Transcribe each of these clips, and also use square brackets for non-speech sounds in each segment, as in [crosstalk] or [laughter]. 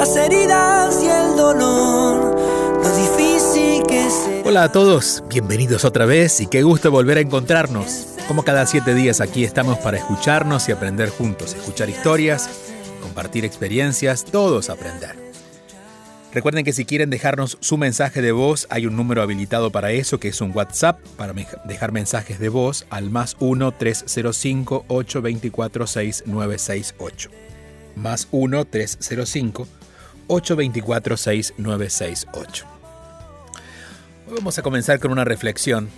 Las heridas y el dolor, lo difícil que se. Hola a todos, bienvenidos otra vez y qué gusto volver a encontrarnos. Como cada siete días aquí estamos para escucharnos y aprender juntos, escuchar historias, compartir experiencias, todos aprender. Recuerden que si quieren dejarnos su mensaje de voz, hay un número habilitado para eso, que es un WhatsApp, para dejar mensajes de voz al más 1-305-824-6968. Más 1-305-824-6968. Hoy vamos a comenzar con una reflexión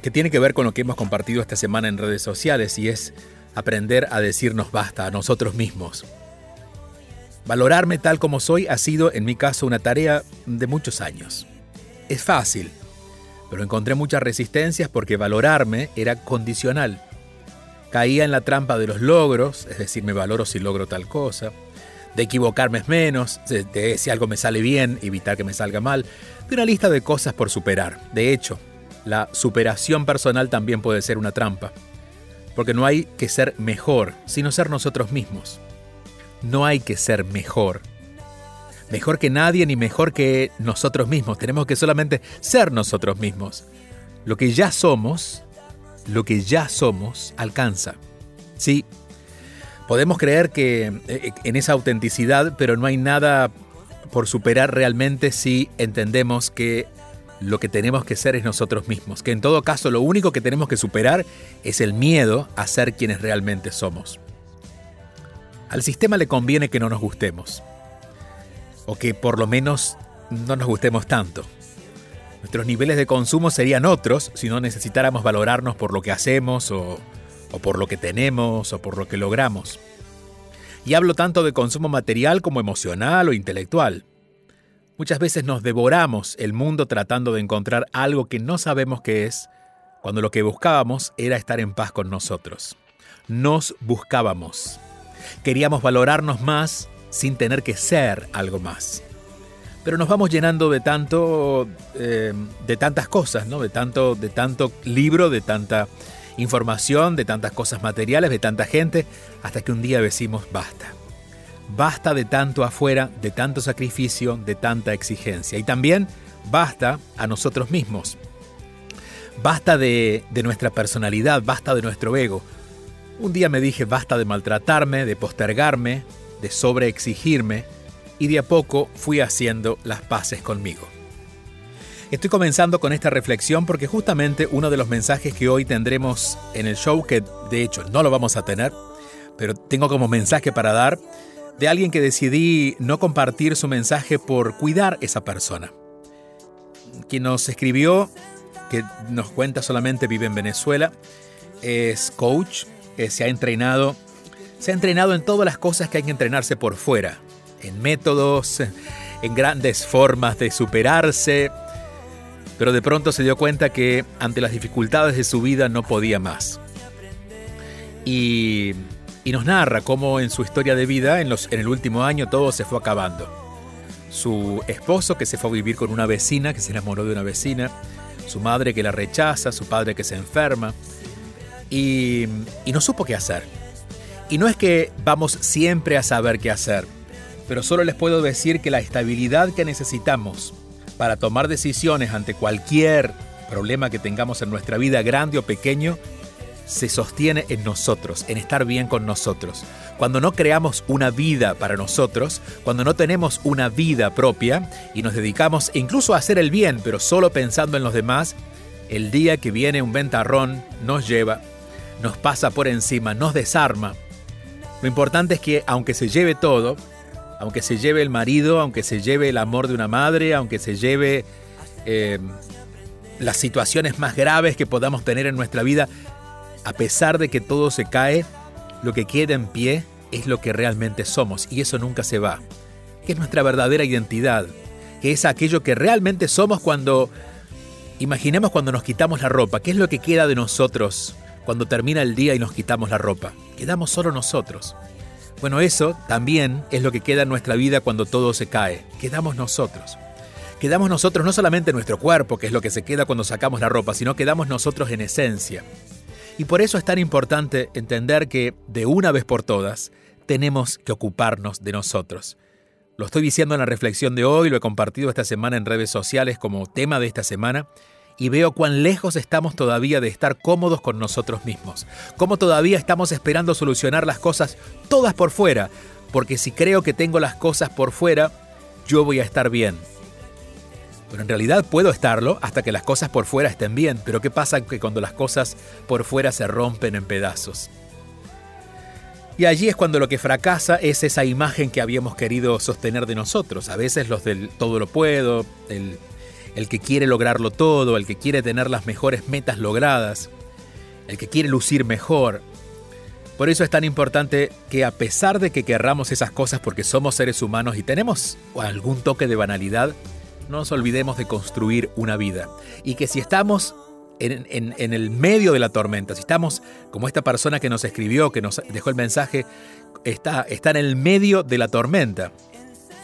que tiene que ver con lo que hemos compartido esta semana en redes sociales y es aprender a decirnos basta a nosotros mismos. Valorarme tal como soy ha sido, en mi caso, una tarea de muchos años. Es fácil, pero encontré muchas resistencias porque valorarme era condicional. Caía en la trampa de los logros, es decir, me valoro si logro tal cosa, de equivocarme es menos, de, si algo me sale bien, evitar que me salga mal, de una lista de cosas por superar. De hecho, la superación personal también puede ser una trampa, porque no hay que ser mejor, sino ser nosotros mismos no hay que ser mejor. Mejor que nadie ni mejor que nosotros mismos. Tenemos que solamente ser nosotros mismos. Lo que ya somos, lo que ya somos, alcanza. Sí, podemos creer que eh, en esa autenticidad, pero no hay nada por superar realmente si entendemos que lo que tenemos que ser es nosotros mismos, que en todo caso lo único que tenemos que superar es el miedo a ser quienes realmente somos. Al sistema le conviene que no nos gustemos. O que por lo menos no nos gustemos tanto. Nuestros niveles de consumo serían otros si no necesitáramos valorarnos por lo que hacemos o, por lo que tenemos o por lo que logramos. Y hablo tanto de consumo material como emocional o intelectual. Muchas veces nos devoramos el mundo tratando de encontrar algo que no sabemos qué es, cuando lo que buscábamos era estar en paz con nosotros. Nos buscábamos. Queríamos valorarnos más sin tener que ser algo más. Pero nos vamos llenando de tanto, eh, de tantas cosas, ¿no? De tanto, de tanto libro, de tanta información, de tantas cosas materiales, de tanta gente, hasta que un día decimos basta. Basta de tanto afuera, de tanto sacrificio, de tanta exigencia. Y también basta a nosotros mismos. Basta de, nuestra personalidad, basta de nuestro ego. Un día me dije basta de maltratarme, de postergarme, de sobreexigirme, y de a poco fui haciendo las paces conmigo. Estoy comenzando con esta reflexión porque justamente uno de los mensajes que hoy tendremos en el show, que de hecho no lo vamos a tener, pero tengo como mensaje para dar, de alguien que decidí no compartir su mensaje por cuidar esa persona. Quien nos escribió, que nos cuenta solamente vive en Venezuela, es coach, se ha entrenado, se ha entrenado en todas las cosas que hay que entrenarse por fuera, en métodos, en grandes formas de superarse, pero de pronto se dio cuenta que ante las dificultades de su vida no podía más. Y, nos narra cómo en su historia de vida, en, los, en el último año, todo se fue acabando. Su esposo que se fue a vivir con una vecina, que se enamoró de una vecina, su madre que la rechaza, su padre que se enferma, y, no supo qué hacer. Y no es que vamos siempre a saber qué hacer, pero solo les puedo decir que la estabilidad que necesitamos para tomar decisiones ante cualquier problema que tengamos en nuestra vida, grande o pequeño, se sostiene en nosotros, en estar bien con nosotros. Cuando no creamos una vida para nosotros, cuando no tenemos una vida propia y nos dedicamos incluso a hacer el bien, pero solo pensando en los demás, el día que viene un ventarrón nos lleva, nos pasa por encima, nos desarma. Lo importante es que aunque se lleve todo, aunque se lleve el marido, aunque se lleve el amor de una madre, aunque se lleve eh, las situaciones más graves que podamos tener en nuestra vida, a pesar de que todo se cae, lo que queda en pie es lo que realmente somos y eso nunca se va, que es nuestra verdadera identidad, que es aquello que realmente somos cuando, imaginemos cuando nos quitamos la ropa, ¿qué es lo que queda de nosotros cuando termina el día y nos quitamos la ropa? Quedamos solo nosotros. Bueno, eso también es lo que queda en nuestra vida cuando todo se cae, quedamos nosotros. Quedamos nosotros no solamente en nuestro cuerpo, que es lo que se queda cuando sacamos la ropa, sino quedamos nosotros en esencia. Y por eso es tan importante entender que, de una vez por todas, tenemos que ocuparnos de nosotros. Lo estoy diciendo en la reflexión de hoy, lo he compartido esta semana en redes sociales como tema de esta semana, y veo cuán lejos estamos todavía de estar cómodos con nosotros mismos, cómo todavía estamos esperando solucionar las cosas todas por fuera, porque si creo que tengo las cosas por fuera, yo voy a estar bien. Pero en realidad puedo estarlo hasta que las cosas por fuera estén bien. Pero ¿qué pasa que cuando las cosas por fuera se rompen en pedazos? Y allí es cuando lo que fracasa es esa imagen que habíamos querido sostener de nosotros. A veces los del todo lo puedo, el, el que quiere lograrlo todo, el que quiere tener las mejores metas logradas, el que quiere lucir mejor. Por eso es tan importante que a pesar de que querramos esas cosas porque somos seres humanos y tenemos algún toque de banalidad, no nos olvidemos de construir una vida. Y que si estamos en, el medio de la tormenta, si estamos como esta persona que nos escribió, que nos dejó el mensaje, está, está en el medio de la tormenta,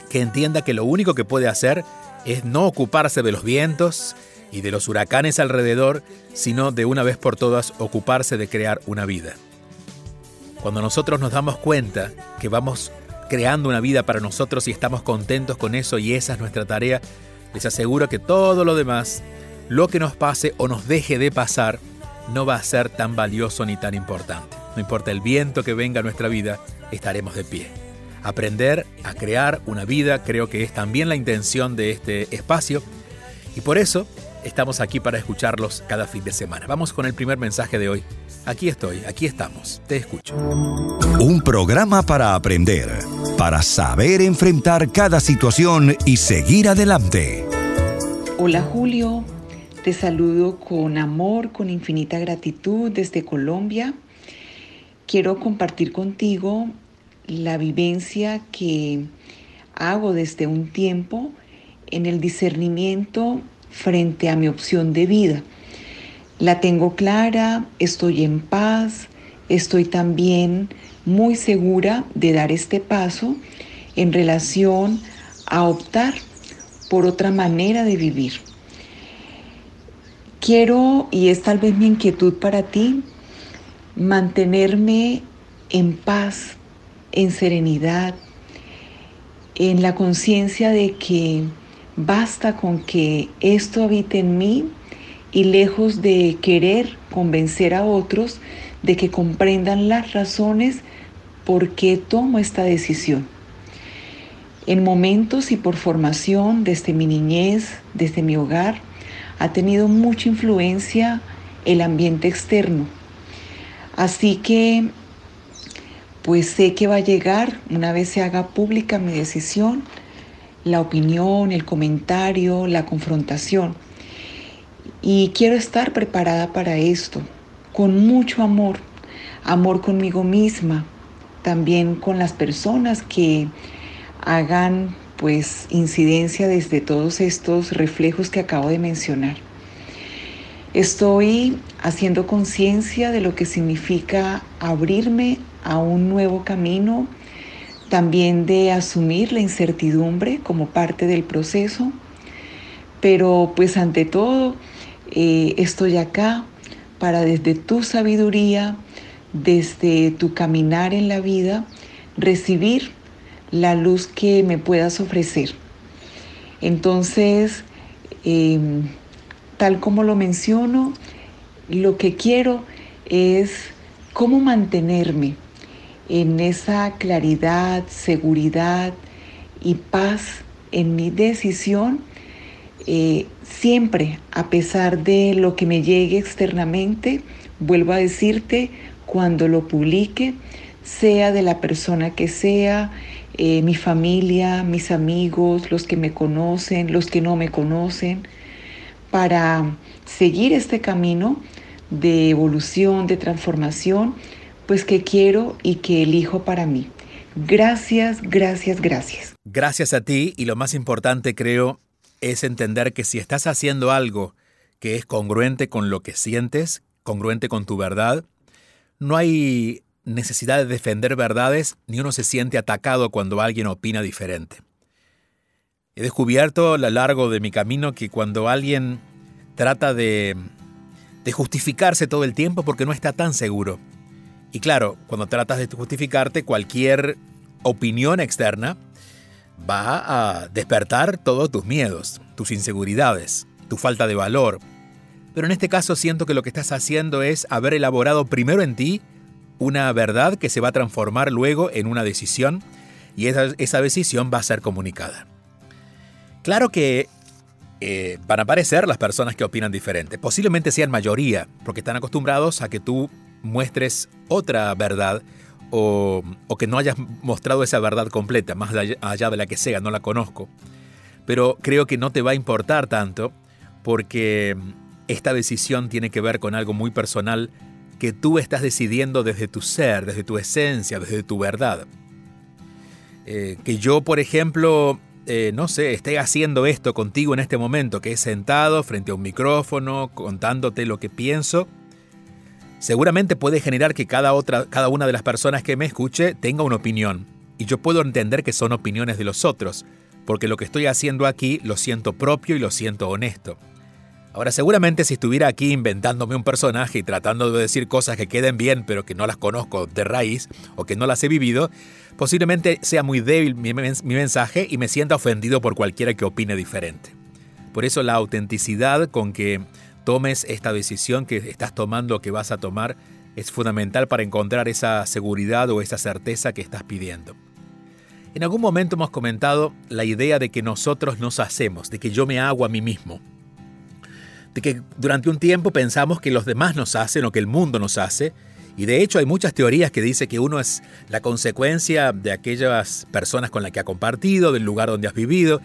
que entienda que lo único que puede hacer es no ocuparse de los vientos y de los huracanes alrededor, sino de una vez por todas ocuparse de crear una vida. Cuando nosotros nos damos cuenta que vamos creando una vida para nosotros y estamos contentos con eso y esa es nuestra tarea, les aseguro que todo lo demás, lo que nos pase o nos deje de pasar, no va a ser tan valioso ni tan importante. No importa el viento que venga a nuestra vida, estaremos de pie. Aprender a crear una vida creo que es también la intención de este espacio y por eso estamos aquí para escucharlos cada fin de semana. Vamos con el primer mensaje de hoy. Aquí estoy, aquí estamos, te escucho. Un programa para aprender, para saber enfrentar cada situación y seguir adelante. Hola Julio, te saludo con amor, con infinita gratitud desde Colombia. Quiero compartir contigo la vivencia que hago desde un tiempo en el discernimiento frente a mi opción de vida. La tengo clara, estoy en paz, estoy también muy segura de dar este paso en relación a optar por otra manera de vivir. Quiero, y es tal vez mi inquietud para ti, mantenerme en paz, en serenidad, en la conciencia de que Basta con que esto habite en mí y lejos de querer convencer a otros de que comprendan las razones por qué tomo esta decisión. En momentos y por formación desde mi niñez, desde mi hogar, ha tenido mucha influencia el ambiente externo. Así que, pues sé que va a llegar, una vez se haga pública mi decisión, la opinión, el comentario, la confrontación. Y quiero estar preparada para esto, con mucho amor, amor conmigo misma, también con las personas que hagan pues incidencia desde todos estos reflejos que acabo de mencionar. Estoy haciendo conciencia de lo que significa abrirme a un nuevo camino también de asumir la incertidumbre como parte del proceso, pero pues ante todo eh, estoy acá para desde tu sabiduría, desde tu caminar en la vida, recibir la luz que me puedas ofrecer. Entonces, em, tal como lo menciono, lo que quiero es cómo mantenerme en esa claridad, seguridad y paz en mi decisión, eh, siempre, a pesar de lo que me llegue externamente, vuelvo a decirte, cuando lo publique, sea de la persona que sea, eh, mi familia, mis amigos, los que me conocen, los que no me conocen, para seguir este camino de evolución, de transformación, pues que quiero y que elijo para mí. Gracias, gracias, gracias. Gracias a ti y lo más importante creo es entender que si estás haciendo algo que es congruente con lo que sientes, congruente con tu verdad, no hay necesidad de defender verdades ni uno se siente atacado cuando alguien opina diferente. He descubierto a lo largo de mi camino que cuando alguien trata de, de justificarse todo el tiempo porque no está tan seguro, y claro, cuando tratas de justificarte, cualquier opinión externa va a despertar todos tus miedos, tus inseguridades, tu falta de valor. Pero en este caso siento que lo que estás haciendo es haber elaborado primero en ti una verdad que se va a transformar luego en una decisión y esa, decisión va a ser comunicada. Claro que eh, van a aparecer las personas que opinan diferente. Posiblemente sean mayoría, porque están acostumbrados a que tú muestres otra verdad o, que no hayas mostrado esa verdad completa, más allá de la que sea, no la conozco. Pero creo que no te va a importar tanto porque esta decisión tiene que ver con algo muy personal que tú estás decidiendo desde tu ser, desde tu esencia, desde tu verdad. Eh, que yo, por ejemplo, eh, no sé, esté haciendo esto contigo en este momento, que he sentado frente a un micrófono, contándote lo que pienso, seguramente puede generar que cada, otra, cada una de las personas que me escuche tenga una opinión. Y yo puedo entender que son opiniones de los otros, porque lo que estoy haciendo aquí lo siento propio y lo siento honesto. Ahora, seguramente si estuviera aquí inventándome un personaje y tratando de decir cosas que queden bien, pero que no las conozco de raíz o que no las he vivido, posiblemente sea muy débil mi, mi mensaje y me sienta ofendido por cualquiera que opine diferente. Por eso la autenticidad con que tomes esta decisión que estás tomando, que vas a tomar, es fundamental para encontrar esa seguridad o esa certeza que estás pidiendo. En algún momento hemos comentado la idea de que nosotros nos hacemos, de que yo me hago a mí mismo. De que durante un tiempo pensamos que los demás nos hacen o que el mundo nos hace. Y de hecho hay muchas teorías que dicen que uno es la consecuencia de aquellas personas con las que ha compartido, del lugar donde has vivido.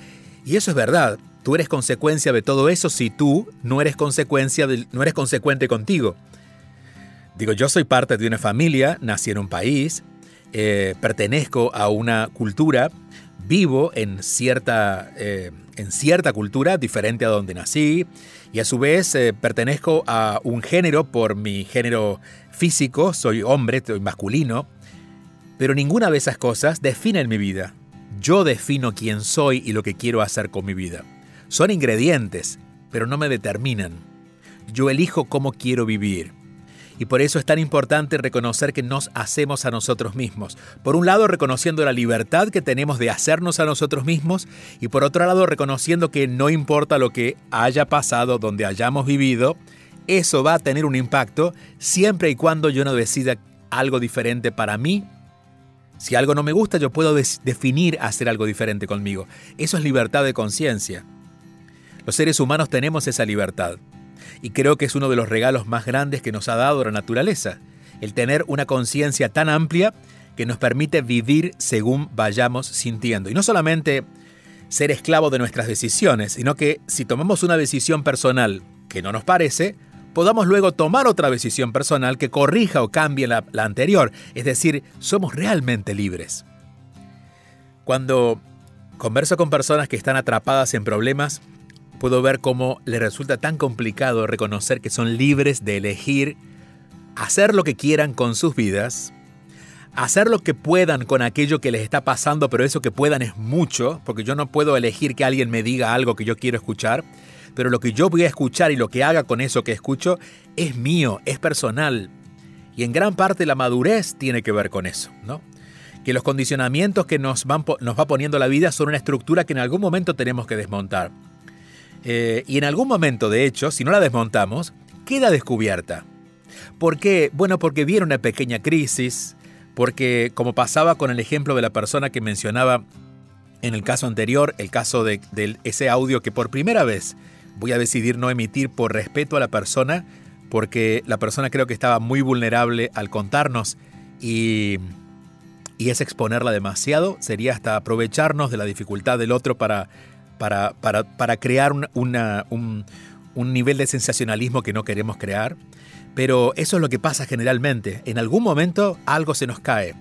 Y eso es verdad. Tú eres consecuencia de todo eso si tú no eres consecuencia no eres consecuente contigo. Digo, yo soy parte de una familia, nací en un país, eh, pertenezco a una cultura, vivo en cierta, eh, en cierta cultura diferente a donde nací y a su vez eh, pertenezco a un género por mi género físico, soy hombre, soy masculino, pero ninguna de esas cosas definen mi vida. Yo defino quién soy y lo que quiero hacer con mi vida. Son ingredientes, pero no me determinan. Yo elijo cómo quiero vivir. Y por eso es tan importante reconocer que nos hacemos a nosotros mismos. Por un lado, reconociendo la libertad que tenemos de hacernos a nosotros mismos y por otro lado, reconociendo que no importa lo que haya pasado, donde hayamos vivido, eso va a tener un impacto siempre y cuando yo no decida algo diferente para mí. Si algo no me gusta, yo puedo definir hacer algo diferente conmigo. Eso es libertad de conciencia. Los seres humanos tenemos esa libertad. Y creo que es uno de los regalos más grandes que nos ha dado la naturaleza, el tener una conciencia tan amplia que nos permite vivir según vayamos sintiendo. Y no solamente ser esclavo de nuestras decisiones, sino que si tomamos una decisión personal que no nos parece, podamos luego tomar otra decisión personal que corrija o cambie la, la anterior. Es decir, somos realmente libres. Cuando converso con personas que están atrapadas en problemas, puedo ver cómo le resulta tan complicado reconocer que son libres de elegir hacer lo que quieran con sus vidas, hacer lo que puedan con aquello que les está pasando, pero eso que puedan es mucho, porque yo no puedo elegir que alguien me diga algo que yo quiero escuchar, pero lo que yo voy a escuchar y lo que haga con eso que escucho es mío, es personal. Y en gran parte la madurez tiene que ver con eso, ¿no? Que los condicionamientos que nos, van, nos va poniendo la vida son una estructura que en algún momento tenemos que desmontar. Eh, y en algún momento, de hecho, si no la desmontamos, queda descubierta. ¿Por qué? Bueno, porque viene una pequeña crisis, porque como pasaba con el ejemplo de la persona que mencionaba en el caso anterior, el caso de, ese audio que por primera vez voy a decidir no emitir por respeto a la persona, porque la persona creo que estaba muy vulnerable al contarnos y, y es exponerla demasiado, sería hasta aprovecharnos de la dificultad del otro para, para, para, crear un, un nivel de sensacionalismo que no queremos crear. Pero eso es lo que pasa generalmente. En algún momento algo se nos cae,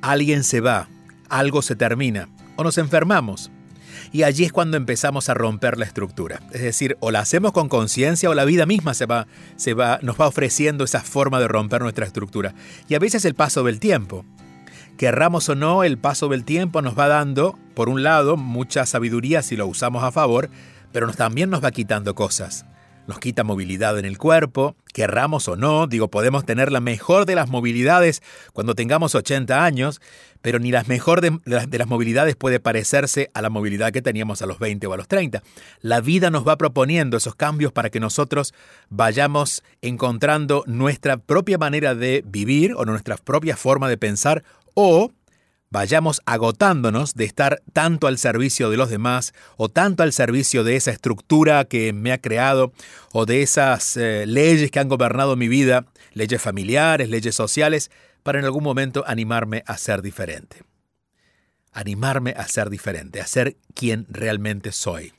alguien se va, algo se termina o nos enfermamos. Y allí es cuando empezamos a romper la estructura. Es decir, o la hacemos con conciencia o la vida misma se va, se va, nos va ofreciendo esa forma de romper nuestra estructura. Y a veces el paso del tiempo. Querramos o no, el paso del tiempo nos va dando, por un lado, mucha sabiduría si lo usamos a favor, pero también nos va quitando cosas nos quita movilidad en el cuerpo, querramos o no, digo, podemos tener la mejor de las movilidades cuando tengamos 80 años, pero ni la mejor de, las movilidades puede parecerse a la movilidad que teníamos a los 20 o a los 30. La vida nos va proponiendo esos cambios para que nosotros vayamos encontrando nuestra propia manera de vivir o nuestra propia forma de pensar o vayamos agotándonos de estar tanto al servicio de los demás o tanto al servicio de esa estructura que me ha creado o de esas eh, leyes que han gobernado mi vida, leyes familiares, leyes sociales, para en algún momento animarme a ser diferente. Animarme a ser diferente, a ser quien realmente soy.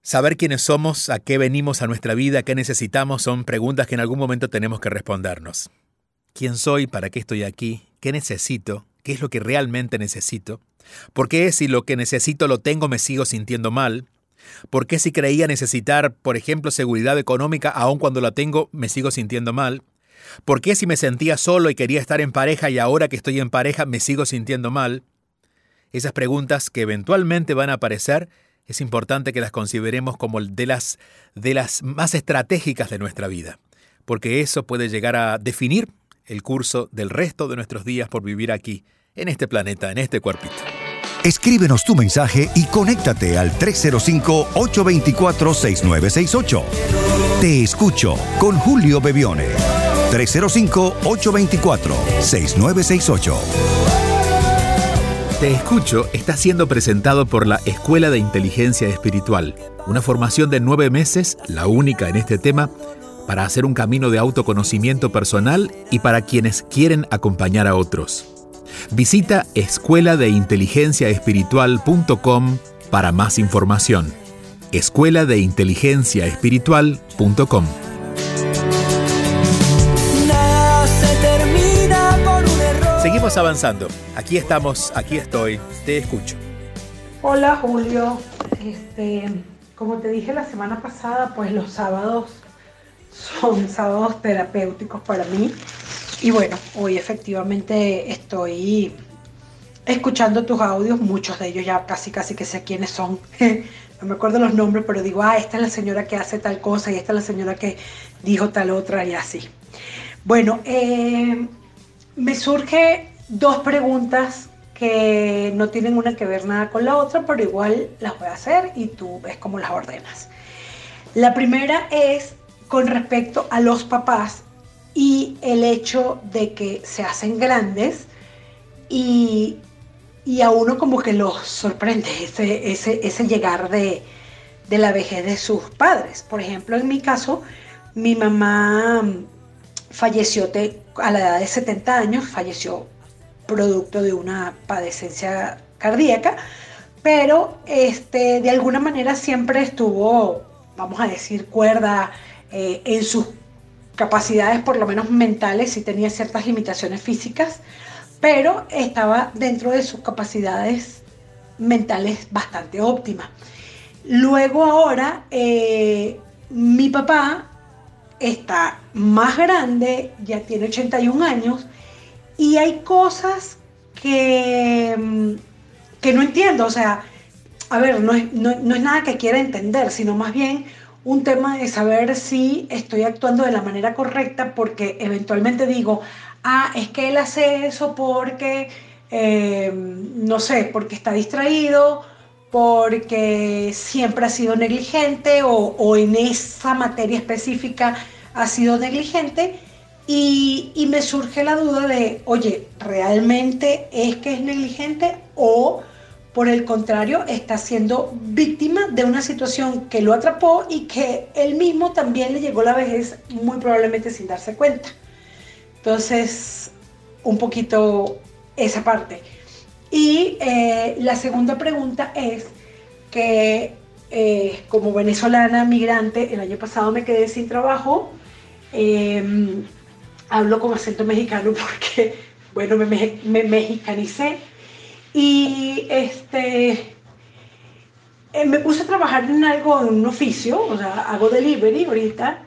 Saber quiénes somos, a qué venimos a nuestra vida, qué necesitamos, son preguntas que en algún momento tenemos que respondernos. ¿Quién soy? ¿Para qué estoy aquí? ¿Qué necesito? ¿Qué es lo que realmente necesito? ¿Por qué si lo que necesito lo tengo me sigo sintiendo mal? ¿Por qué si creía necesitar, por ejemplo, seguridad económica, aun cuando la tengo, me sigo sintiendo mal? ¿Por qué si me sentía solo y quería estar en pareja y ahora que estoy en pareja me sigo sintiendo mal? Esas preguntas que eventualmente van a aparecer, es importante que las consideremos como de las, de las más estratégicas de nuestra vida, porque eso puede llegar a definir el curso del resto de nuestros días por vivir aquí, en este planeta, en este cuerpito. Escríbenos tu mensaje y conéctate al 305-824-6968. Te escucho con Julio Bebione. 305-824-6968. Te escucho está siendo presentado por la Escuela de Inteligencia Espiritual, una formación de nueve meses, la única en este tema, para hacer un camino de autoconocimiento personal y para quienes quieren acompañar a otros. Visita escuela de inteligencia espiritual.com para más información. Escuela de inteligencia espiritual.com. Seguimos avanzando. Aquí estamos, aquí estoy, te escucho. Hola Julio, este, como te dije la semana pasada, pues los sábados son sábados terapéuticos para mí. Y bueno, hoy efectivamente estoy escuchando tus audios, muchos de ellos ya casi casi que sé quiénes son. [laughs] no me acuerdo los nombres, pero digo, ah, esta es la señora que hace tal cosa y esta es la señora que dijo tal otra y así. Bueno, eh, me surge dos preguntas que no tienen una que ver nada con la otra, pero igual las voy a hacer y tú ves cómo las ordenas. La primera es con respecto a los papás y el hecho de que se hacen grandes y, a uno como que los sorprende ese, ese, llegar de, la vejez de sus padres. Por ejemplo, en mi caso, mi mamá falleció a la edad de 70 años, falleció producto de una padecencia cardíaca, pero este, de alguna manera siempre estuvo, vamos a decir, cuerda, eh, en sus capacidades, por lo menos mentales, sí tenía ciertas limitaciones físicas, pero estaba dentro de sus capacidades mentales bastante óptimas. Luego ahora, eh, mi papá está más grande, ya tiene 81 años, y hay cosas que, mm, que no entiendo. O sea, a ver, no es, no es nada que quiera entender, sino más bien un tema de saber si estoy actuando de la manera correcta porque eventualmente digo, ah, es que él hace eso porque, eh, no sé, porque está distraído, porque siempre ha sido negligente o, en esa materia específica ha sido negligente y, y, me surge la duda de, oye, ¿realmente es que es negligente o por el contrario está siendo víctima de una situación que lo atrapó y que él mismo también le llegó la vejez muy probablemente sin darse cuenta? Entonces, un poquito esa parte. Y eh, la segunda pregunta es que eh, como venezolana migrante, el año pasado me quedé sin trabajo. Em, hablo con acento mexicano [laughs] porque, bueno, me, me, mexicanicé. Y este, eh, me puse a trabajar en algo, en un oficio, o sea, hago delivery ahorita.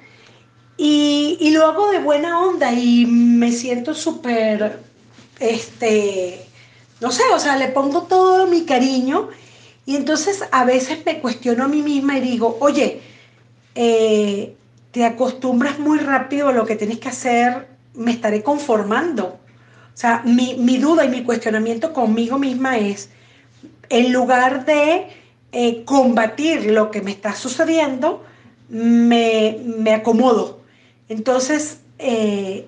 Y, y lo hago de buena onda y me siento súper, este, no sé, o sea, le pongo todo mi cariño y entonces a veces me cuestiono a mí misma y digo, oye, eh, te acostumbras muy rápido a lo que tienes que hacer, me estaré conformando. O sea, mi, duda y mi cuestionamiento conmigo misma es, en lugar de eh, combatir lo que me está sucediendo, me, acomodo. Entonces, eh,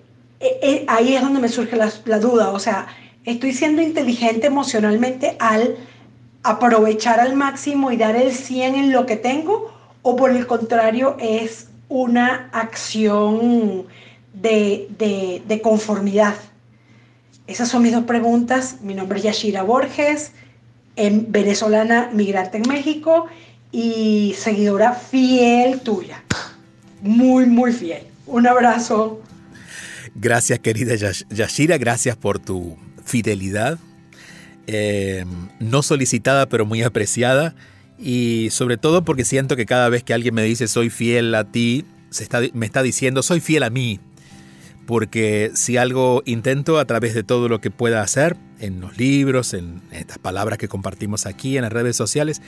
ahí es donde me surge la, la duda. O sea, estoy siendo inteligente emocionalmente al aprovechar al máximo y dar el 100 en lo que tengo o por el contrario es una acción de, conformidad? Esas son mis dos preguntas. Mi nombre es Yashira Borges, en venezolana migrante en México y seguidora fiel tuya. Muy, muy fiel. Un abrazo. Gracias, querida Yashira. Gracias por tu fidelidad eh, no solicitada pero muy apreciada y sobre todo porque siento que cada vez que alguien me dice soy fiel a ti, se está, me está diciendo soy fiel a mí. Porque si algo intento a través de todo lo que pueda hacer, en los libros, en estas palabras que compartimos aquí, en las redes sociales,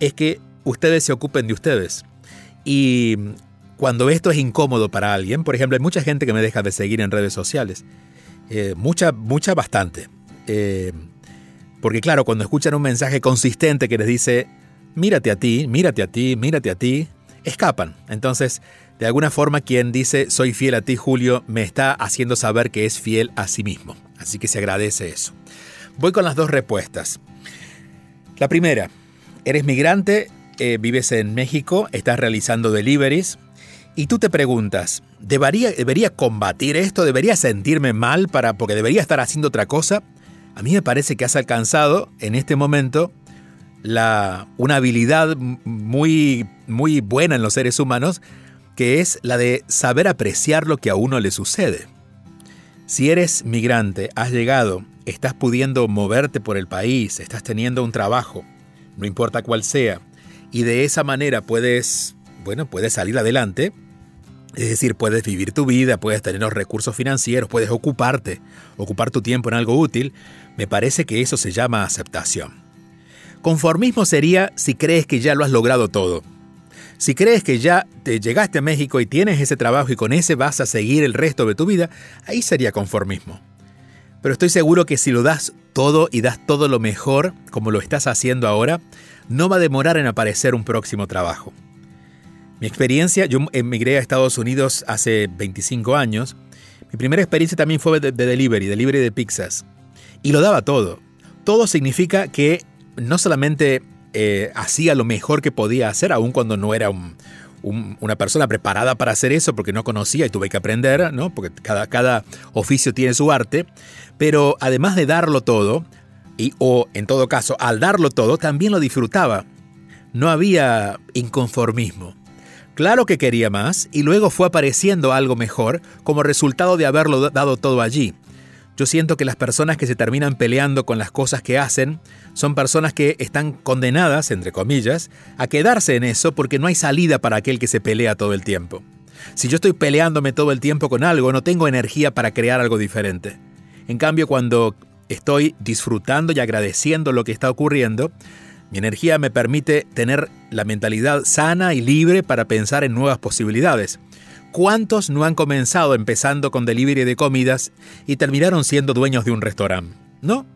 es que ustedes se ocupen de ustedes. Y cuando esto es incómodo para alguien, por ejemplo, hay mucha gente que me deja de seguir en redes sociales. Eh, mucha, mucha, bastante. Eh, porque claro, cuando escuchan un mensaje consistente que les dice, mírate a ti, mírate a ti, mírate a ti, escapan. Entonces, de alguna forma quien dice, soy fiel a ti, Julio, me está haciendo saber que es fiel a sí mismo. Así que se agradece eso. Voy con las dos respuestas. La primera, eres migrante, eh, vives en México, estás realizando deliveries y tú te preguntas, ¿debería, ¿debería combatir esto? ¿Debería sentirme mal para, porque debería estar haciendo otra cosa? A mí me parece que has alcanzado en este momento la, una habilidad muy, muy buena en los seres humanos, que es la de saber apreciar lo que a uno le sucede. Si eres migrante, has llegado, estás pudiendo moverte por el país, estás teniendo un trabajo, no importa cuál sea, y de esa manera puedes, bueno, puedes salir adelante, es decir, puedes vivir tu vida, puedes tener los recursos financieros, puedes ocuparte, ocupar tu tiempo en algo útil, me parece que eso se llama aceptación. Conformismo sería si crees que ya lo has logrado todo. Si crees que ya te llegaste a México y tienes ese trabajo y con ese vas a seguir el resto de tu vida, ahí sería conformismo. Pero estoy seguro que si lo das todo y das todo lo mejor, como lo estás haciendo ahora, no va a demorar en aparecer un próximo trabajo. Mi experiencia, yo emigré a Estados Unidos hace 25 años. Mi primera experiencia también fue de, delivery, delivery de pizzas. Y lo daba todo. Todo significa que no solamente eh, hacía lo mejor que podía hacer, aun cuando no era una persona preparada para hacer eso, porque no conocía y tuve que aprender, porque cada, cada oficio tiene su arte, pero además de darlo todo, y, o en todo caso, al darlo todo, también lo disfrutaba. No había inconformismo. Claro que quería más y luego fue apareciendo algo mejor como resultado de haberlo dado todo allí. Yo siento que las personas que se terminan peleando con las cosas que hacen son personas que están condenadas, entre comillas, a quedarse en eso porque no hay salida para aquel que se pelea todo el tiempo. Si yo estoy peleándome todo el tiempo con algo, no tengo energía para crear algo diferente. En cambio, cuando estoy disfrutando y agradeciendo lo que está ocurriendo, mi energía me permite tener la mentalidad sana y libre para pensar en nuevas posibilidades. ¿Cuántos no han comenzado empezando con delivery de comidas y terminaron siendo dueños de un restaurante? ¿No?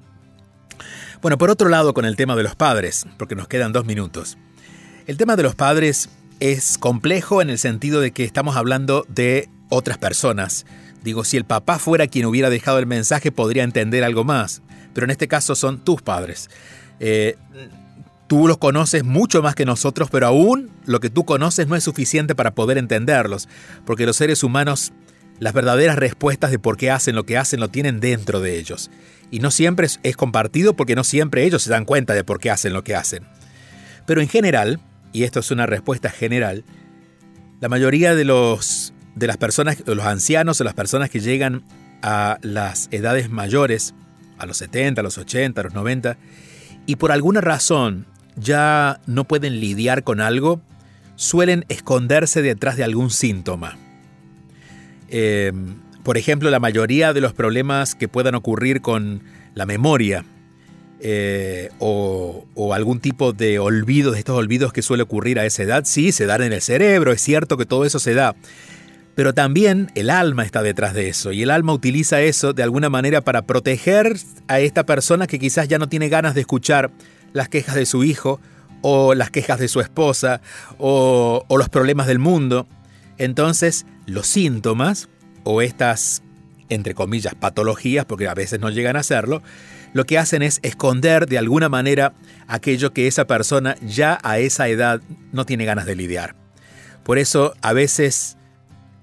Bueno, por otro lado, con el tema de los padres, porque nos quedan dos minutos. El tema de los padres es complejo en el sentido de que estamos hablando de otras personas. Digo, si el papá fuera quien hubiera dejado el mensaje, podría entender algo más. Pero en este caso son tus padres. Eh, tú los conoces mucho más que nosotros, pero aún lo que tú conoces no es suficiente para poder entenderlos. Porque los seres humanos, las verdaderas respuestas de por qué hacen lo que hacen, lo tienen dentro de ellos. Y no siempre es, compartido porque no siempre ellos se dan cuenta de por qué hacen lo que hacen. Pero en general, y esto es una respuesta general, la mayoría de los de las personas, los ancianos o las personas que llegan a las edades mayores, a los 70, a los 80, a los 90, y por alguna razón ya no pueden lidiar con algo, suelen esconderse detrás de algún síntoma. Eh, por ejemplo, la mayoría de los problemas que puedan ocurrir con la memoria eh, o, algún tipo de olvido, de estos olvidos que suele ocurrir a esa edad, sí, se dan en el cerebro, es cierto que todo eso se da, pero también el alma está detrás de eso y el alma utiliza eso de alguna manera para proteger a esta persona que quizás ya no tiene ganas de escuchar las quejas de su hijo o las quejas de su esposa o, los problemas del mundo. Entonces los síntomas o estas, entre comillas, patologías, porque a veces no llegan a hacerlo, lo que hacen es esconder de alguna manera aquello que esa persona ya a esa edad no tiene ganas de lidiar. Por eso a veces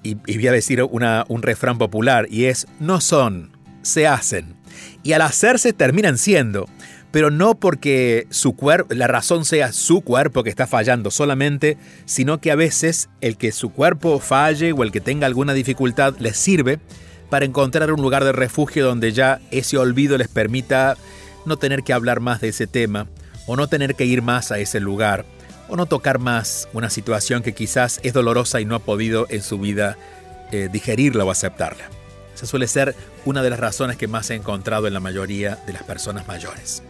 y, voy a decir un refrán popular, y es, no son, se hacen. Y al hacerse terminan siendo, pero no porque su cuerpo, la razón sea su cuerpo que está fallando solamente, sino que a veces el que su cuerpo falle o el que tenga alguna dificultad les sirve para encontrar un lugar de refugio donde ya ese olvido les permita no tener que hablar más de ese tema o no tener que ir más a ese lugar o no tocar más una situación que quizás es dolorosa y no ha podido en su vida eh, digerirla o aceptarla. Esa suele ser una de las razones que más he encontrado en la mayoría de las personas mayores.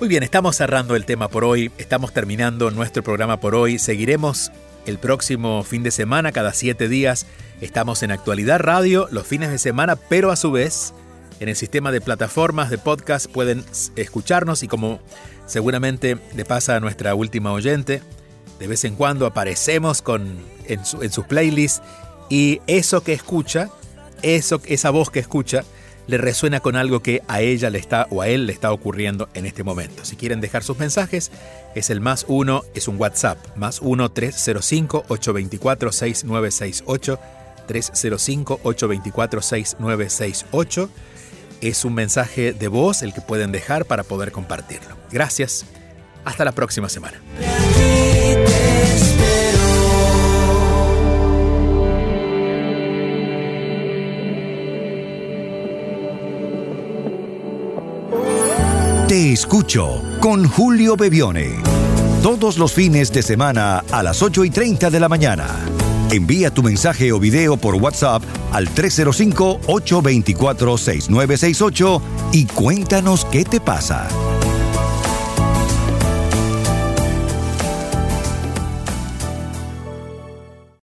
Muy bien, estamos cerrando el tema por hoy, estamos terminando nuestro programa por hoy, seguiremos el próximo fin de semana, cada siete días, estamos en actualidad radio los fines de semana, pero a su vez en el sistema de plataformas de podcast pueden escucharnos y como Seguramente le pasa a nuestra última oyente. De vez en cuando aparecemos con, en, sus playlists y eso que escucha, eso, esa voz que escucha, le resuena con algo que a ella le está o a él le está ocurriendo en este momento. Si quieren dejar sus mensajes, es el más uno, es un WhatsApp, más 1-305-824-6968, 305-824-6968 es un mensaje de voz el que pueden dejar para poder compartirlo. Gracias. Hasta la próxima semana. Te escucho con Julio Bebione. Todos los fines de semana a las 8 y 30 de la mañana. Envía tu mensaje o video por WhatsApp al 305-824-6968 y cuéntanos qué te pasa.